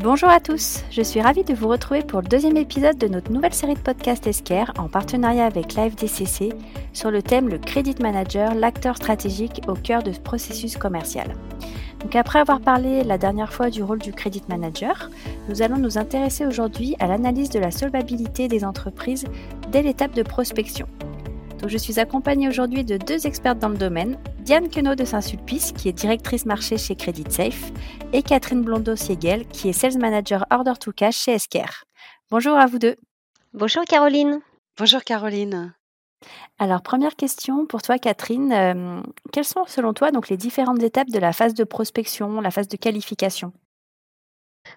Bonjour à tous, je suis ravie de vous retrouver pour le deuxième épisode de notre nouvelle série de podcasts Esquire en partenariat avec LiveDCC sur le thème le Credit Manager, l'acteur stratégique au cœur de ce processus commercial. Donc après avoir parlé la dernière fois du rôle du Credit Manager, nous allons nous intéresser aujourd'hui à l'analyse de la solvabilité des entreprises dès l'étape de prospection. Donc je suis accompagnée aujourd'hui de deux expertes dans le domaine, Diane Queneau de Saint-Sulpice, qui est directrice marché chez Credit Safe, et Catherine Blondeau-Siegel, qui est Sales Manager Order to Cash chez Esquire. Bonjour à vous deux. Bonjour Caroline. Bonjour Caroline. Alors, première question pour toi, Catherine. Euh, quelles sont, selon toi, donc, les différentes étapes de la phase de prospection, la phase de qualification?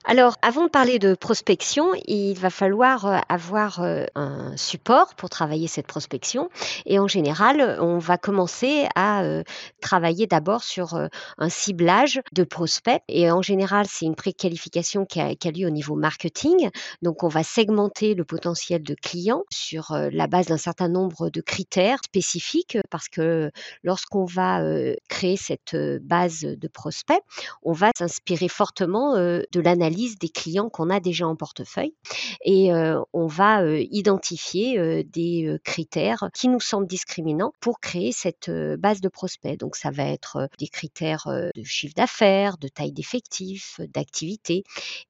Alors, avant de parler de prospection, il va falloir euh, avoir euh, un support pour travailler cette prospection. Et en général, on va commencer à euh, travailler d'abord sur un ciblage de prospects. Et en général, c'est une préqualification qui a, lieu au niveau marketing. Donc, on va segmenter le potentiel de clients sur la base d'un certain nombre de critères spécifiques parce que lorsqu'on va créer cette base de prospects, on va s'inspirer fortement de l'analyse des clients qu'on a déjà en portefeuille et on va identifier des critères qui nous semblent discriminants pour créer cette base de prospects. Donc ça va être des critères de chiffre d'affaires, de taille d'effectifs, d'activité.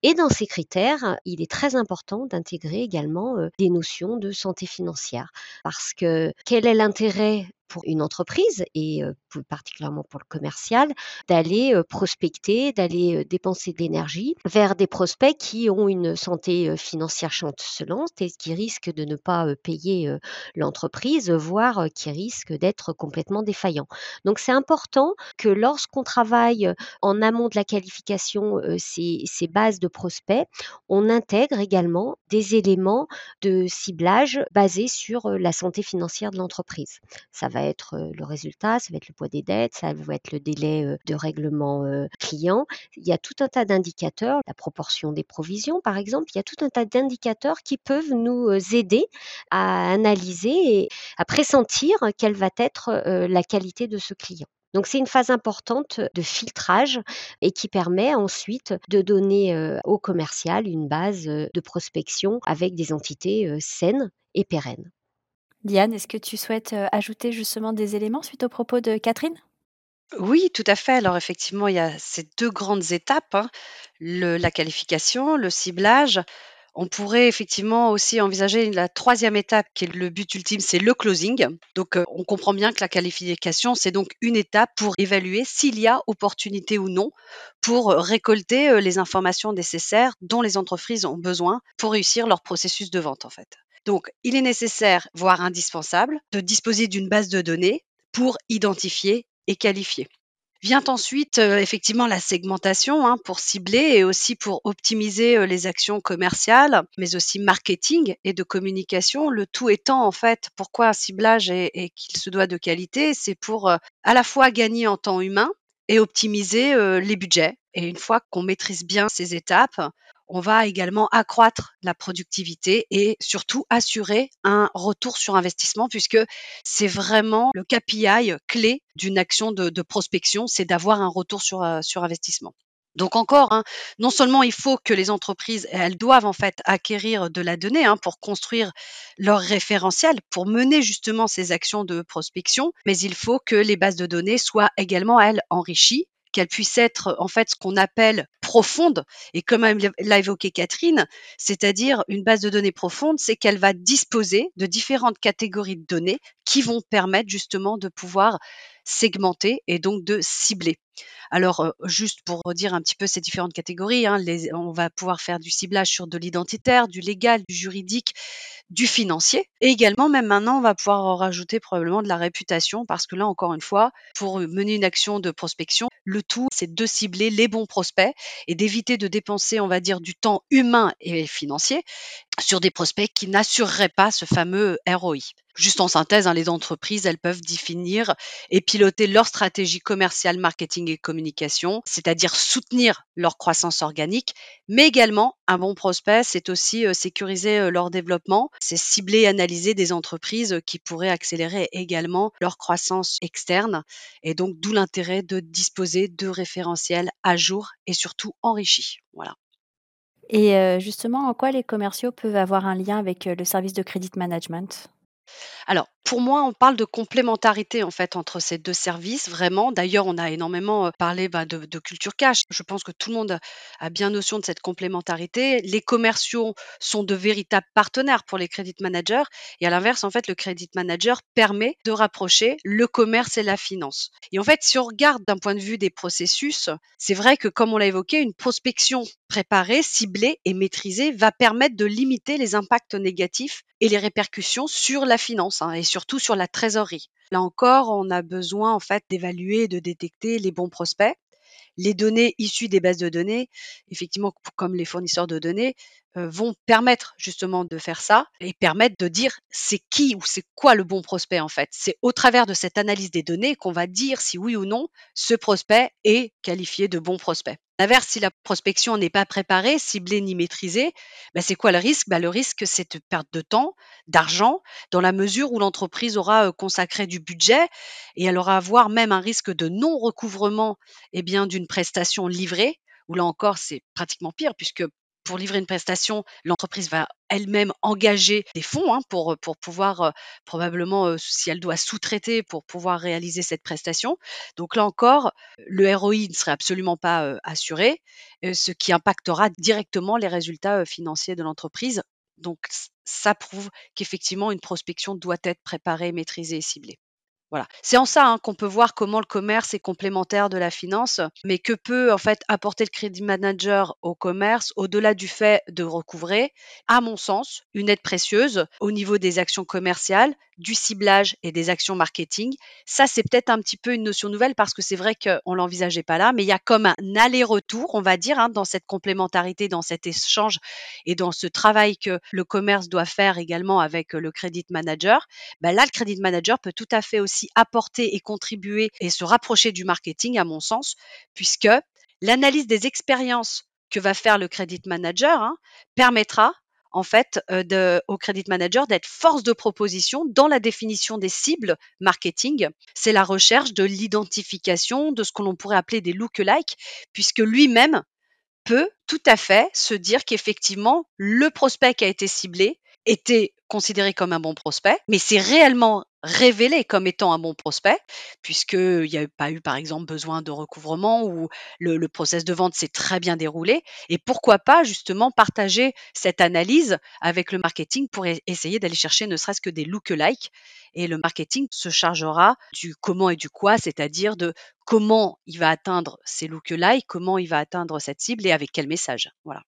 Et dans ces critères, il est très important d'intégrer également des notions de santé financière parce que quel est l'intérêt pour une entreprise et plus particulièrement pour le commercial, d'aller prospecter, d'aller dépenser de l'énergie vers des prospects qui ont une santé financière chancelante et qui risquent de ne pas payer l'entreprise, voire qui risquent d'être complètement défaillants. Donc c'est important que lorsqu'on travaille en amont de la qualification ces, ces bases de prospects, on intègre également des éléments de ciblage basés sur la santé financière de l'entreprise. Ça va être le résultat, ça va être le poids des dettes, ça va être le délai de règlement client. Il y a tout un tas d'indicateurs, la proportion des provisions par exemple, il y a tout un tas d'indicateurs qui peuvent nous aider à analyser et à pressentir quelle va être la qualité de ce client. Donc c'est une phase importante de filtrage et qui permet ensuite de donner au commercial une base de prospection avec des entités saines et pérennes. Diane, est-ce que tu souhaites ajouter justement des éléments suite aux propos de Catherine? Oui, tout à fait. Alors effectivement, il y a ces deux grandes étapes, hein. la qualification, le ciblage. On pourrait effectivement aussi envisager la troisième étape qui est le but ultime, c'est le closing. Donc on comprend bien que la qualification, c'est donc une étape pour évaluer s'il y a opportunité ou non pour récolter les informations nécessaires dont les entreprises ont besoin pour réussir leur processus de vente en fait. Donc, il est nécessaire, voire indispensable, de disposer d'une base de données pour identifier et qualifier. Vient ensuite euh, effectivement la segmentation hein, pour cibler et aussi pour optimiser euh, les actions commerciales, mais aussi marketing et de communication. Le tout étant en fait pourquoi un ciblage et, qu'il se doit de qualité, c'est pour euh, à la fois gagner en temps humain et optimiser les budgets. Et une fois qu'on maîtrise bien ces étapes, on va également accroître la productivité et surtout assurer un retour sur investissement puisque c'est vraiment le KPI clé d'une action de, prospection, c'est d'avoir un retour sur, euh, investissement. Donc encore, hein, non seulement il faut que les entreprises, elles doivent en fait acquérir de la donnée hein, pour construire leur référentiel, pour mener justement ces actions de prospection, mais il faut que les bases de données soient également, elles, enrichies qu'elle puisse être en fait ce qu'on appelle profonde. Et comme l'a évoqué Catherine, c'est-à-dire une base de données profonde, c'est qu'elle va disposer de différentes catégories de données qui vont permettre justement de pouvoir segmenter et donc de cibler. Alors, juste pour redire un petit peu ces différentes catégories, hein, on va pouvoir faire du ciblage sur de l'identitaire, du légal, du juridique, du financier. Et également, même maintenant, on va pouvoir rajouter probablement de la réputation parce que là, encore une fois, pour mener une action de prospection, le tout, c'est de cibler les bons prospects et d'éviter de dépenser, on va dire, du temps humain et financier sur des prospects qui n'assureraient pas ce fameux ROI. Juste en synthèse, hein, les entreprises, elles peuvent définir et piloter leur stratégie commerciale, marketing et communication, c'est-à-dire soutenir leur croissance organique, mais également un bon prospect, c'est aussi euh, sécuriser euh, leur développement, c'est cibler et analyser des entreprises qui pourraient accélérer également leur croissance externe, et donc d'où l'intérêt de disposer de référentiels à jour et surtout enrichis. Voilà. Et justement, en quoi les commerciaux peuvent avoir un lien avec le service de credit management? Alors, pour moi, on parle de complémentarité en fait entre ces deux services, vraiment. D'ailleurs, on a énormément parlé bah, de, culture cash. Je pense que tout le monde a bien notion de cette complémentarité. Les commerciaux sont de véritables partenaires pour les credit managers. Et à l'inverse, en fait, le credit manager permet de rapprocher le commerce et la finance. Et en fait, si on regarde d'un point de vue des processus, c'est vrai que comme on l'a évoqué, une prospection préparée, ciblée et maîtrisée va permettre de limiter les impacts négatifs et les répercussions sur la finance hein, et surtout sur la trésorerie. Là encore, on a besoin en fait d'évaluer de détecter les bons prospects. Les données issues des bases de données, effectivement, comme les fournisseurs de données, vont permettre justement de faire ça et permettre de dire c'est qui ou c'est quoi le bon prospect en fait. C'est au travers de cette analyse des données qu'on va dire si oui ou non ce prospect est qualifié de bon prospect. L'inverse, si la prospection n'est pas préparée, ciblée ni maîtrisée, ben c'est quoi le risque? Ben Le risque, c'est de perte de temps, d'argent, dans la mesure où l'entreprise aura consacré du budget et elle aura voire même un risque de non-recouvrement eh d'une prestation livrée, où là encore, c'est pratiquement pire, puisque pour livrer une prestation, l'entreprise va elle-même engager des fonds hein, pour, pour pouvoir probablement, si elle doit sous-traiter, pour pouvoir réaliser cette prestation. Donc là encore, le ROI ne serait absolument pas assuré, ce qui impactera directement les résultats financiers de l'entreprise. Donc ça prouve qu'effectivement, une prospection doit être préparée, maîtrisée et ciblée. Voilà. C'est en ça hein, qu'on peut voir comment le commerce est complémentaire de la finance, mais que peut en fait apporter le crédit manager au commerce au-delà du fait de recouvrer, à mon sens, une aide précieuse au niveau des actions commerciales, du ciblage et des actions marketing. Ça, c'est peut-être un petit peu une notion nouvelle parce que c'est vrai qu'on l'envisageait pas là, mais il y a comme un aller-retour, on va dire, hein, dans cette complémentarité, dans cet échange et dans ce travail que le commerce doit faire également avec le credit manager. Ben là, le credit manager peut tout à fait aussi apporter et contribuer et se rapprocher du marketing, à mon sens, puisque l'analyse des expériences que va faire le credit manager hein, permettra en fait euh, au credit manager d'être force de proposition dans la définition des cibles marketing. C'est la recherche de l'identification de ce que l'on pourrait appeler des look-alike, puisque lui-même peut tout à fait se dire qu'effectivement le prospect qui a été ciblé était considéré comme un bon prospect, mais c'est réellement révélé comme étant un bon prospect, puisqu'il n'y a pas eu, par exemple, besoin de recouvrement ou le, process de vente s'est très bien déroulé. Et pourquoi pas, justement, partager cette analyse avec le marketing pour essayer d'aller chercher ne serait-ce que des look-alike. Et le marketing se chargera du comment et du quoi, c'est-à-dire de comment il va atteindre ces look-alike, comment il va atteindre cette cible et avec quel message. Voilà.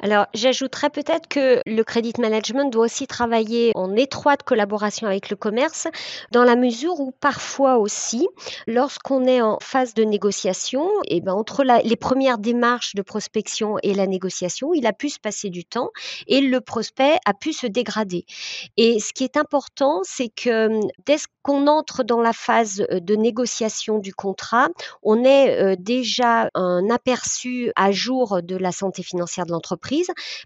Alors, j'ajouterais peut-être que le credit management doit aussi travailler en étroite collaboration avec le commerce, dans la mesure où parfois aussi, lorsqu'on est en phase de négociation, et eh ben entre les premières démarches de prospection et la négociation, il a pu se passer du temps et le prospect a pu se dégrader. Et ce qui est important, c'est que dès qu'on entre dans la phase de négociation du contrat, on ait euh, déjà un aperçu à jour de la santé financière de l'entreprise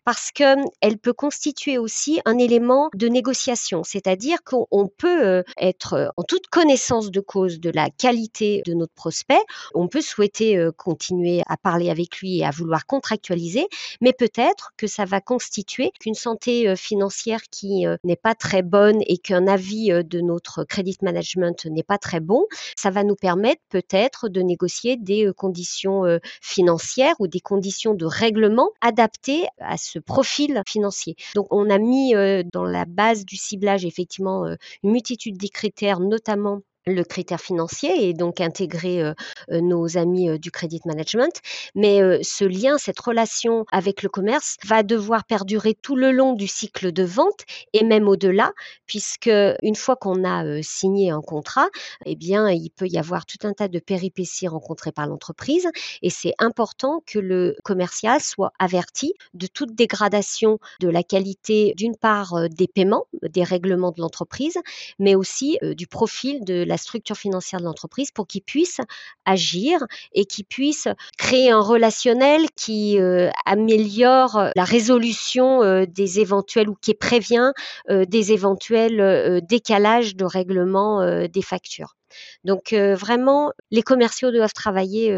parce qu'elle peut constituer aussi un élément de négociation, c'est-à-dire qu'on peut euh, être euh, en toute connaissance de cause de la qualité de notre prospect, on peut souhaiter euh, continuer à parler avec lui et à vouloir contractualiser, mais peut-être que ça va constituer qu'une santé financière qui n'est pas très bonne et qu'un avis de notre credit management n'est pas très bon, ça va nous permettre peut-être de négocier des conditions financières ou des conditions de règlement adaptées à ce profil financier. Donc on a mis euh, dans la base du ciblage effectivement euh, une multitude des critères, notamment le critère financier et donc intégrer euh, euh, nos amis euh, du credit management. Mais ce lien, cette relation avec le commerce va devoir perdurer tout le long du cycle de vente et même au-delà, puisque une fois qu'on a signé un contrat, eh bien, il peut y avoir tout un tas de péripéties rencontrées par l'entreprise et c'est important que le commercial soit averti de toute dégradation de la qualité, d'une part, des paiements, des règlements de l'entreprise, mais aussi du profil de la structure financière de l'entreprise pour qu'il puisse agir et qu'il puisse créer un relationnel qui euh, améliore la résolution euh, des éventuels ou qui prévient euh, des éventuels décalages de règlement des factures. Donc vraiment, les commerciaux doivent travailler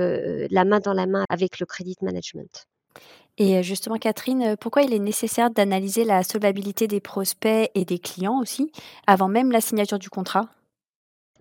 la main dans la main avec le credit management. Et justement, Catherine, pourquoi il est nécessaire d'analyser la solvabilité des prospects et des clients aussi, avant même la signature du contrat?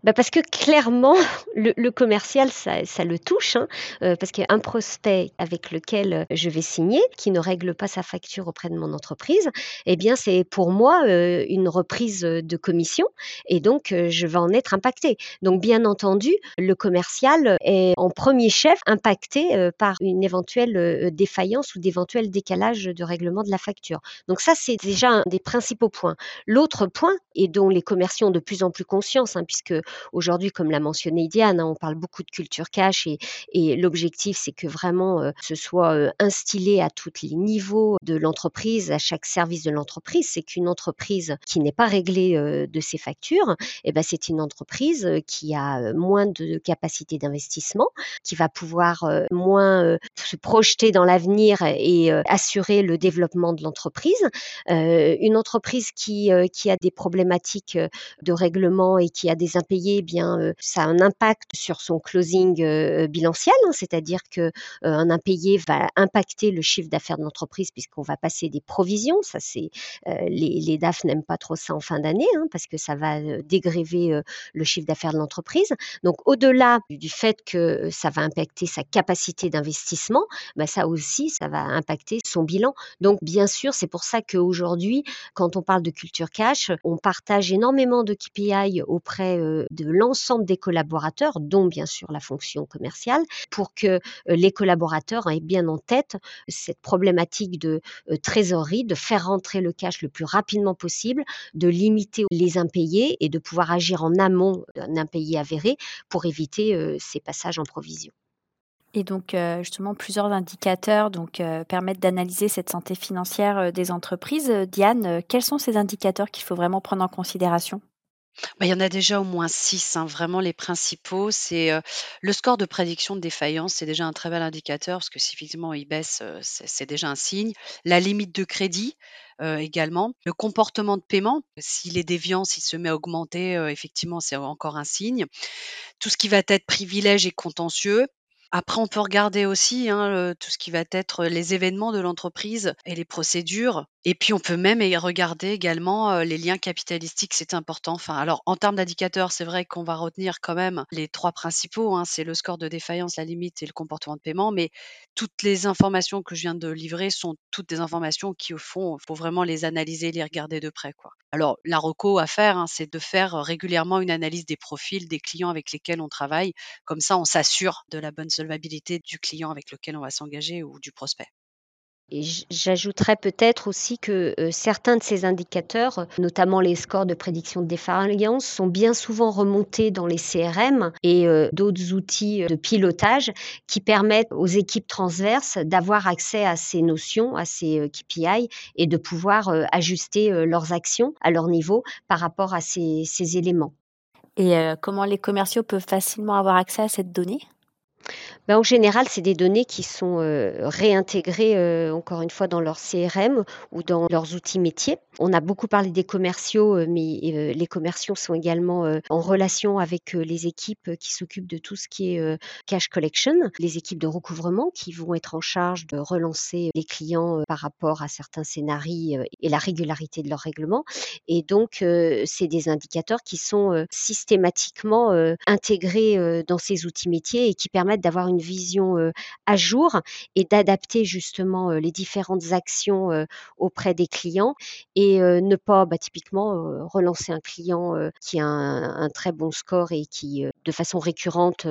Bah, parce que clairement, le le commercial, ça ça le touche, hein, heu, parce qu'un prospect avec lequel, je vais signer, qui ne règle pas sa facture auprès de mon entreprise, eh bien, c'est pour moi, heu, une reprise, de commission et donc heu, je vais en être impactée. Donc bien entendu, le commercial est en premier chef impacté, par une éventuelle, défaillance ou d'éventuels décalages de règlement de la facture. Donc ça, c'est déjà un des principaux points. L'autre point et dont les commerciaux ont de plus en plus conscience, hein, puisque Aujourd'hui, comme l'a mentionné Diane, hein, on parle beaucoup de culture cash et, l'objectif, c'est que vraiment euh, ce soit euh, instillé à tous les niveaux de l'entreprise, à chaque service de l'entreprise. C'est qu'une entreprise qui n'est pas réglée euh, de ses factures, eh ben, c'est une entreprise qui a moins de capacité d'investissement, qui va pouvoir moins se projeter dans l'avenir et assurer le développement de l'entreprise. une entreprise qui a des problématiques de règlement et qui a des impayés eh bien, ça a un impact sur son closing bilanciel, hein, c'est-à-dire que un impayé va impacter le chiffre d'affaires de l'entreprise puisqu'on va passer des provisions. Ça, c'est les, DAF n'aiment pas trop ça en fin d'année hein, parce que ça va dégréver le chiffre d'affaires de l'entreprise. Donc, au-delà du fait que ça va impacter sa capacité d'investissement, bah, ça aussi, ça va impacter son bilan. Donc, bien sûr, c'est pour ça qu'aujourd'hui, quand on parle de culture cash, on partage énormément de KPI auprès de l'ensemble des collaborateurs, dont bien sûr la fonction commerciale, pour que euh, les collaborateurs aient bien en tête cette problématique de euh, trésorerie, de faire rentrer le cash le plus rapidement possible, de limiter les impayés et de pouvoir agir en amont d'un impayé avéré pour éviter euh, ces passages en provision. Et donc, justement, plusieurs indicateurs donc, permettent d'analyser cette santé financière des entreprises. Diane, quels sont ces indicateurs qu'il faut vraiment prendre en considération? Bah, il y en a déjà au moins 6, hein, vraiment les principaux. C'est, le score de prédiction de défaillance, c'est déjà un très bel indicateur parce que si effectivement il baisse, c'est déjà un signe. La limite de crédit, également. Le comportement de paiement, s'il est déviant, s'il se met à augmenter, effectivement, c'est encore un signe. Tout ce qui va être privilège et contentieux. Après, on peut regarder aussi, hein, tout ce qui va être les événements de l'entreprise et les procédures. Et puis, on peut même regarder également les liens capitalistiques, c'est important. Alors, en termes d'indicateurs, c'est vrai qu'on va retenir quand même les trois principaux. Hein, c'est le score de défaillance, la limite et le comportement de paiement. Mais toutes les informations que je viens de livrer sont toutes des informations qui, au fond, il faut vraiment les analyser, les regarder de près. Alors, la reco à faire, hein, c'est de faire régulièrement une analyse des profils des clients avec lesquels on travaille. Comme ça, on s'assure de la bonne solvabilité du client avec lequel on va s'engager ou du prospect. J'ajouterais peut-être aussi que certains de ces indicateurs, notamment les scores de prédiction de défaillance, sont bien souvent remontés dans les CRM et d'autres outils de pilotage qui permettent aux équipes transverses d'avoir accès à ces notions, à ces KPI et de pouvoir ajuster leurs actions à leur niveau par rapport à ces, ces éléments. Et comment les commerciaux peuvent facilement avoir accès à cette donnée? Ben, en général, c'est des données qui sont réintégrées, encore une fois, dans leur CRM ou dans leurs outils métiers. On a beaucoup parlé des commerciaux, mais les commerciaux sont également en relation avec les équipes qui s'occupent de tout ce qui est cash collection, les équipes de recouvrement qui vont être en charge de relancer les clients par rapport à certains scénarios et la régularité de leur règlement. Et donc, c'est des indicateurs qui sont systématiquement intégrés dans ces outils métiers et qui permettent d'avoir une vision à jour et d'adapter justement les différentes actions auprès des clients et ne pas bah, typiquement relancer un client qui a un, très bon score et qui de façon récurrente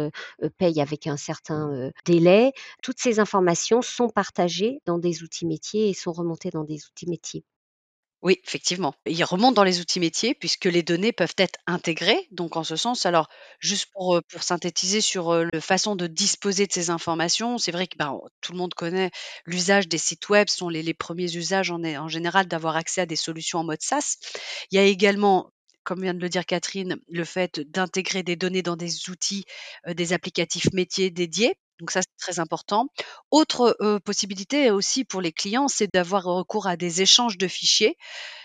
paye avec un certain délai. Toutes ces informations sont partagées dans des outils métiers et sont remontées dans des outils métiers. Oui, effectivement. Il remonte dans les outils métiers puisque les données peuvent être intégrées. Donc, en ce sens, alors, juste pour, pour synthétiser sur la façon de disposer de ces informations, c'est vrai que ben, tout le monde connaît l'usage des sites web, sont les, premiers usages en, en général d'avoir accès à des solutions en mode SaaS. Il y a également comme vient de le dire Catherine, le fait d'intégrer des données dans des outils, des applicatifs métiers dédiés Donc ça, c'est très important. Autre, possibilité aussi pour les clients, c'est d'avoir recours à des échanges de fichiers.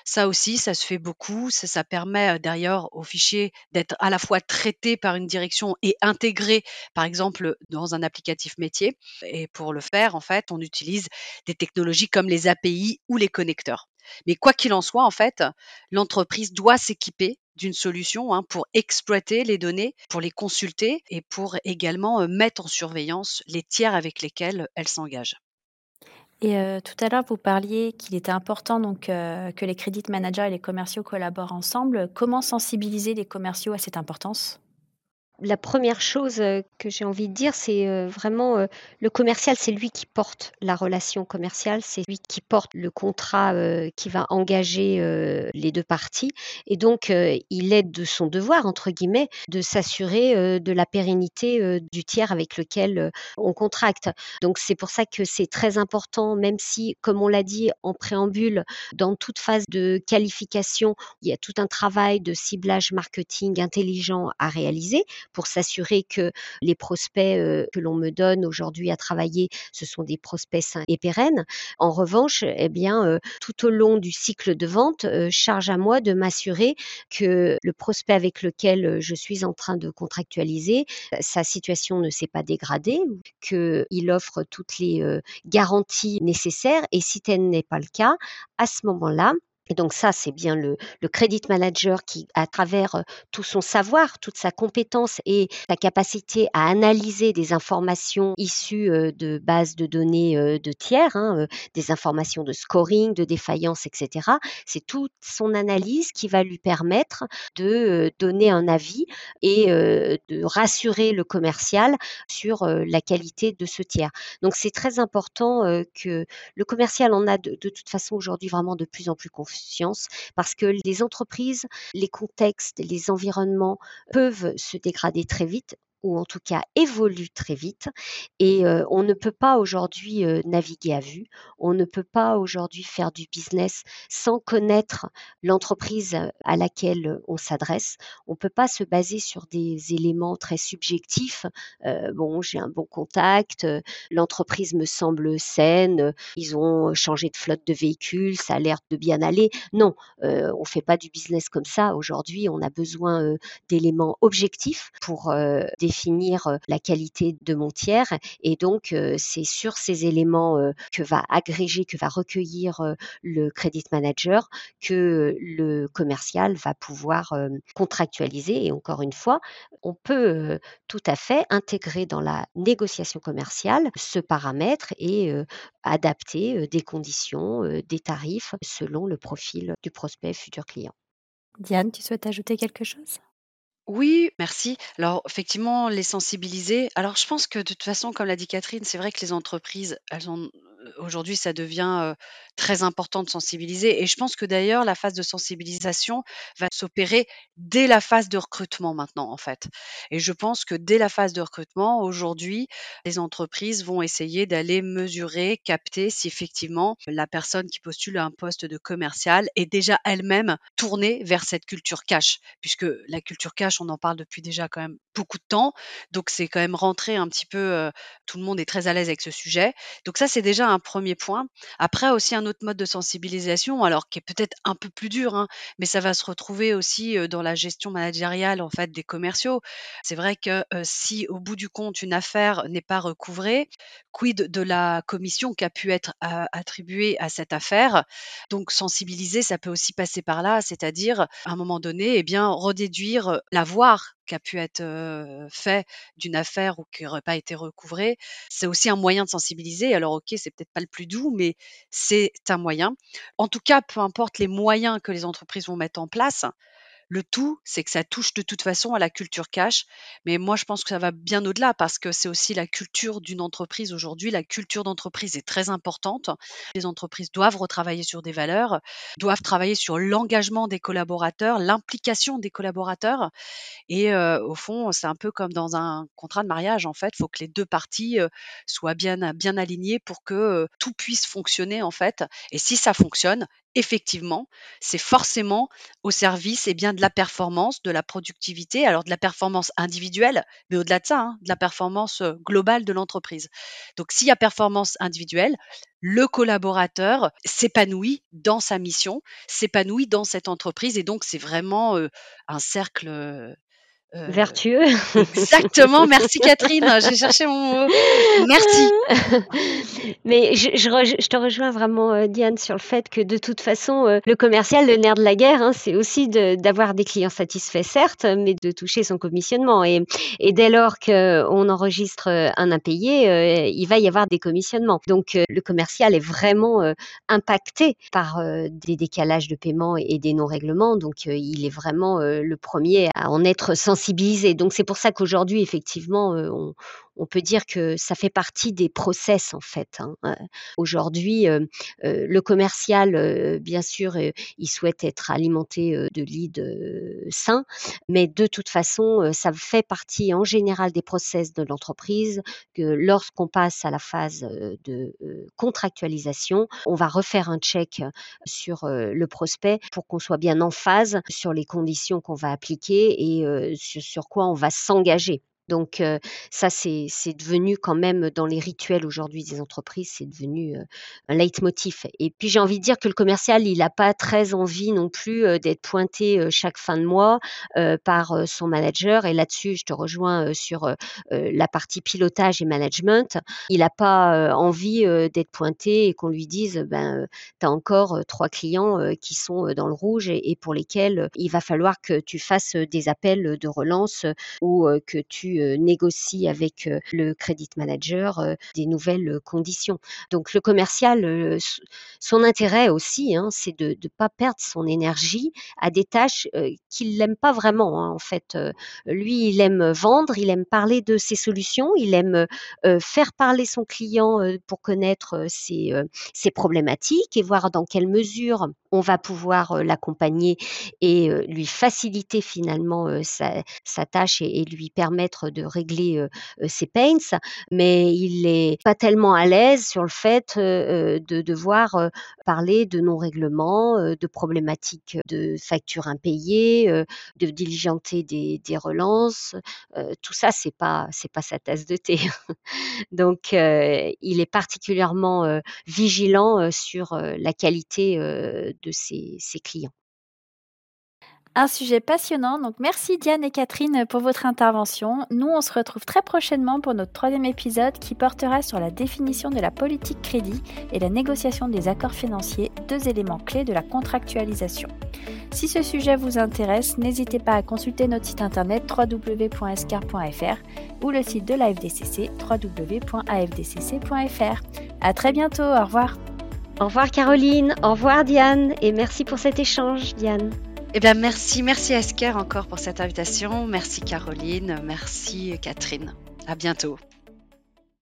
Ça aussi, ça se fait beaucoup. Ça, permet, derrière aux fichiers d'être à la fois traités par une direction et intégrés, par exemple, dans un applicatif métier et pour le faire, en fait, on utilise des technologies comme les API ou les connecteurs. Mais quoi qu'il en soit, en fait, l'entreprise doit s'équiper d'une solution hein, pour exploiter les données, pour les consulter et pour également euh, mettre en surveillance les tiers avec lesquels elle s'engage. Et euh, tout à l'heure, vous parliez qu'il était important donc euh, que les crédits managers et les commerciaux collaborent ensemble. Comment sensibiliser les commerciaux à cette importance? La première chose que j'ai envie de dire, c'est vraiment le commercial, c'est lui qui porte la relation commerciale, c'est lui qui porte le contrat qui va engager les deux parties. Et donc, il est de son devoir, entre guillemets, de s'assurer de la pérennité du tiers avec lequel on contracte. Donc, c'est pour ça que c'est très important, même si, comme on l'a dit en préambule, dans toute phase de qualification, il y a tout un travail de ciblage marketing intelligent à réaliser pour s'assurer que les prospects que l'on me donne aujourd'hui à travailler, ce sont des prospects sains et pérennes. En revanche, eh bien, tout au long du cycle de vente, charge à moi de m'assurer que le prospect avec lequel je suis en train de contractualiser, sa situation ne s'est pas dégradée, qu'il offre toutes les garanties nécessaires. Et si tel n'est pas le cas, à ce moment-là, et donc ça, c'est bien le, credit manager qui, à travers tout son savoir, toute sa compétence et sa capacité à analyser des informations issues de bases de données de tiers, hein, des informations de scoring, de défaillance, etc. C'est toute son analyse qui va lui permettre de donner un avis et de rassurer le commercial sur la qualité de ce tiers. Donc c'est très important que le commercial en a de, de toute façon aujourd'hui vraiment de plus en plus confiance science parce que les entreprises, les contextes, les environnements peuvent se dégrader très vite ou en tout cas évolue très vite. Et on ne peut pas aujourd'hui naviguer à vue, on ne peut pas aujourd'hui faire du business sans connaître l'entreprise à laquelle on s'adresse. On ne peut pas se baser sur des éléments très subjectifs. bon, j'ai un bon contact, l'entreprise me semble saine, ils ont changé de flotte de véhicules, ça a l'air de bien aller. Non, on ne fait pas du business comme ça. Aujourd'hui, on a besoin d'éléments objectifs pour définir définir la qualité de mon tiers. Et donc, c'est sur ces éléments que va agréger, que va recueillir le credit manager que le commercial va pouvoir contractualiser. Et encore une fois, on peut tout à fait intégrer dans la négociation commerciale ce paramètre et adapter des conditions, des tarifs selon le profil du prospect futur client. Diane, tu souhaites ajouter quelque chose? Oui, merci. Alors effectivement, les sensibiliser. Alors je pense que de toute façon, comme l'a dit Catherine, c'est vrai que les entreprises, elles ont aujourd'hui, ça devient très important de sensibiliser. Et je pense que d'ailleurs, la phase de sensibilisation va s'opérer dès la phase de recrutement maintenant, en fait. Et je pense que dès la phase de recrutement, aujourd'hui, les entreprises vont essayer d'aller mesurer, capter si effectivement la personne qui postule à un poste de commercial est déjà elle-même tournée vers cette culture cash, puisque la culture cash, on en parle depuis déjà quand même beaucoup de temps. Donc c'est quand même rentré un petit peu, tout le monde est très à l'aise avec ce sujet. Donc ça, c'est déjà un premier point. Après aussi un autre mode de sensibilisation, alors qui est peut-être un peu plus dur, hein, mais ça va se retrouver aussi dans la gestion managériale en fait des commerciaux. C'est vrai que si au bout du compte une affaire n'est pas recouvrée, quid de la commission qui a pu être attribuée à cette affaire? Donc sensibiliser, ça peut aussi passer par là, c'est-à-dire à un moment donné, eh bien redéduire l'avoir qui a pu être fait d'une affaire ou qui n'aurait pas été recouvré, c'est aussi un moyen de sensibiliser. Alors ok, c'est peut-être pas le plus doux, mais c'est un moyen. En tout cas, peu importe les moyens que les entreprises vont mettre en place, le tout, c'est que ça touche de toute façon à la culture cash. Mais moi, je pense que ça va bien au-delà parce que c'est aussi la culture d'une entreprise aujourd'hui. La culture d'entreprise est très importante. Les entreprises doivent retravailler sur des valeurs, doivent travailler sur l'engagement des collaborateurs, l'implication des collaborateurs. Et au fond, c'est un peu comme dans un contrat de mariage. En fait, il faut que les deux parties soient bien, alignées pour que tout puisse fonctionner. En fait, et si ça fonctionne, effectivement, c'est forcément au service et eh bien de la performance, de la productivité, alors de la performance individuelle, mais au-delà de ça, hein, de la performance globale de l'entreprise. Donc s'il y a performance individuelle, le collaborateur s'épanouit dans sa mission, s'épanouit dans cette entreprise et donc c'est vraiment un cercle euh, Vertueux. Exactement, merci Catherine, j'ai cherché mon mot. Merci. Mais je, je, te rejoins vraiment, euh, Diane, sur le fait que de toute façon, euh, le commercial, le nerf de la guerre, hein, c'est aussi d'avoir des clients satisfaits, certes, mais de toucher son commissionnement. Et, et dès lors qu'on enregistre un impayé, il va y avoir des commissionnements. Donc le commercial est vraiment impacté par des décalages de paiement et des non-règlements. Donc il est vraiment le premier à en être sensible donc c'est pour ça qu'aujourd'hui, effectivement, on, on peut dire que ça fait partie des process en fait. Hein. Aujourd'hui, le commercial, bien sûr, il souhaite être alimenté de leads sains, mais de toute façon, ça fait partie en général des process de l'entreprise que lorsqu'on passe à la phase de contractualisation, on va refaire un check sur le prospect pour qu'on soit bien en phase sur les conditions qu'on va appliquer et sur quoi on va s'engager. Donc ça, c'est devenu quand même dans les rituels aujourd'hui des entreprises, c'est devenu un leitmotiv. Et puis j'ai envie de dire que le commercial, il n'a pas très envie non plus d'être pointé chaque fin de mois par son manager. Et là-dessus, je te rejoins sur la partie pilotage et management. Il n'a pas envie d'être pointé et qu'on lui dise, ben, tu as encore trois clients qui sont dans le rouge et, pour lesquels il va falloir que tu fasses des appels de relance ou que tu euh, négocie avec euh, le credit manager euh, des nouvelles conditions. Donc le commercial, son intérêt aussi, hein, c'est de ne pas perdre son énergie à des tâches qu'il n'aime pas vraiment. Hein, en fait, lui, il aime vendre, il aime parler de ses solutions, il aime faire parler son client pour connaître ses, ses problématiques et voir dans quelle mesure on va pouvoir l'accompagner et lui faciliter finalement sa, tâche et, lui permettre de régler ses pains, mais il n'est pas tellement à l'aise sur le fait de devoir parler de non-règlement, de problématiques de factures impayées, de diligenter des, relances. tout ça, c'est pas c'est pas sa tasse de thé. Donc, il est particulièrement vigilant sur la qualité de ses, clients. Un sujet passionnant, donc merci Diane et Catherine pour votre intervention. Nous, on se retrouve très prochainement pour notre troisième épisode qui portera sur la définition de la politique crédit et la négociation des accords financiers, deux éléments clés de la contractualisation. Si ce sujet vous intéresse, n'hésitez pas à consulter notre site internet www.escar.fr ou le site de l'AFDCC www.afdcc.fr. À très bientôt, au revoir. Au revoir Caroline, au revoir Diane et merci pour cet échange Diane. Eh bien merci, merci Esker encore pour cette invitation, merci Caroline, merci Catherine. À bientôt.